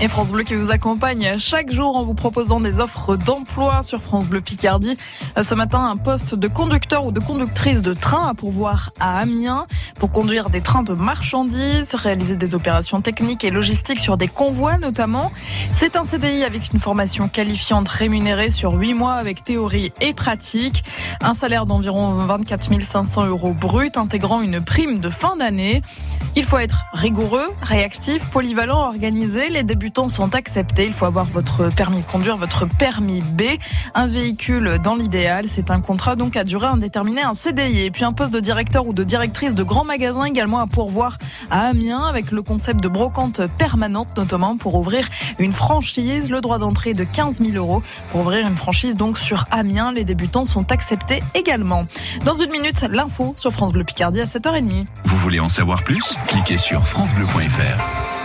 Et France Bleu qui vous accompagne chaque jour en vous proposant des offres d'emploi sur France Bleu Picardie. Ce matin, un poste de conducteur ou de conductrice de train à pourvoir à Amiens pour conduire des trains de marchandises, réaliser des opérations techniques et logistiques sur des convois notamment. C'est un CDI avec une formation qualifiante rémunérée sur 8 mois avec théorie et pratique. Un salaire d'environ 24 500 euros brut intégrant une prime de fin d'année. Il faut être rigoureux, réactif, polyvalent, organisé. Les débutants sont acceptés. Il faut avoir votre permis de conduire, votre permis B, un véhicule dans l'idéal. C'est un contrat donc à durée indéterminée, un CDI. Et puis un poste de directeur ou de directrice de grand magasin également à pourvoir à Amiens avec le concept de brocante permanente notamment pour ouvrir une franchise. Le droit d'entrée de 15 000 euros pour ouvrir une franchise donc sur Amiens. Les débutants sont acceptés également. Dans une minute, l'info sur France Bleu Picardie à 7h30. Vous voulez en savoir plus? Cliquez sur francebleu.fr.